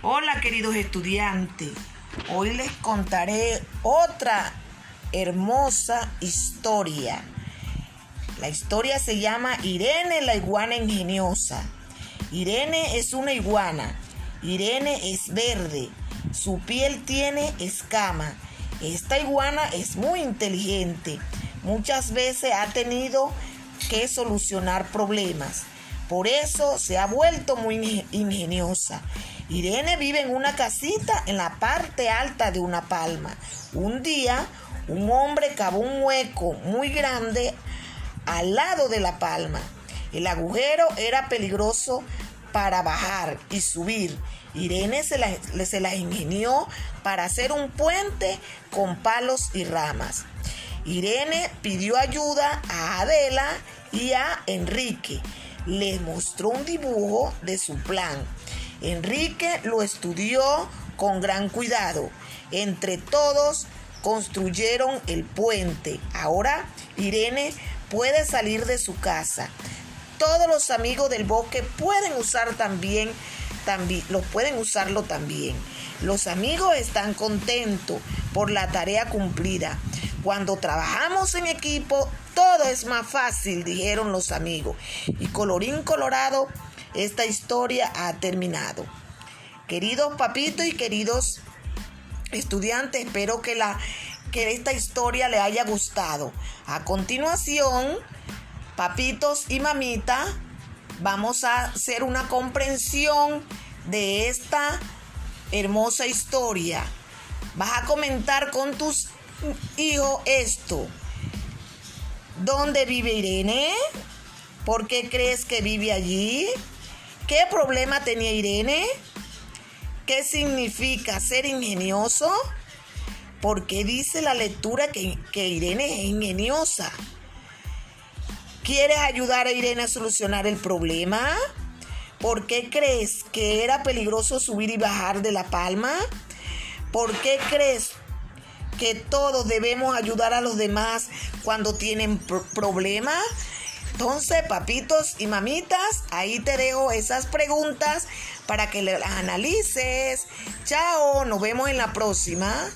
Hola queridos estudiantes, hoy les contaré otra hermosa historia. La historia se llama Irene la iguana ingeniosa. Irene es una iguana. Irene es verde. Su piel tiene escama. Esta iguana es muy inteligente. Muchas veces ha tenido que solucionar problemas. Por eso se ha vuelto muy ingeniosa. Irene vive en una casita en la parte alta de una palma. Un día, un hombre cavó un hueco muy grande al lado de la palma. El agujero era peligroso para bajar y subir. Irene se la, se la ingenió para hacer un puente con palos y ramas. Irene pidió ayuda a Adela y a Enrique. Les mostró un dibujo de su plan. Enrique lo estudió con gran cuidado. Entre todos construyeron el puente. Ahora Irene puede salir de su casa. Todos los amigos del bosque pueden usar también, también pueden usarlo también. Los amigos están contentos por la tarea cumplida. Cuando trabajamos en equipo, todo es más fácil, dijeron los amigos. Y colorín colorado, esta historia ha terminado. Queridos papitos y queridos estudiantes, espero que, la, que esta historia le haya gustado. A continuación, papitos y mamita, vamos a hacer una comprensión de esta hermosa historia. Vas a comentar con tus hijo esto. ¿Dónde vive Irene? ¿Por qué crees que vive allí? ¿Qué problema tenía Irene? ¿Qué significa ser ingenioso? ¿Por qué dice la lectura que, que Irene es ingeniosa? ¿Quieres ayudar a Irene a solucionar el problema? ¿Por qué crees que era peligroso subir y bajar de la palma? ¿Por qué crees que todos debemos ayudar a los demás cuando tienen problemas? Entonces, papitos y mamitas, ahí te dejo esas preguntas para que las analices. Chao, nos vemos en la próxima.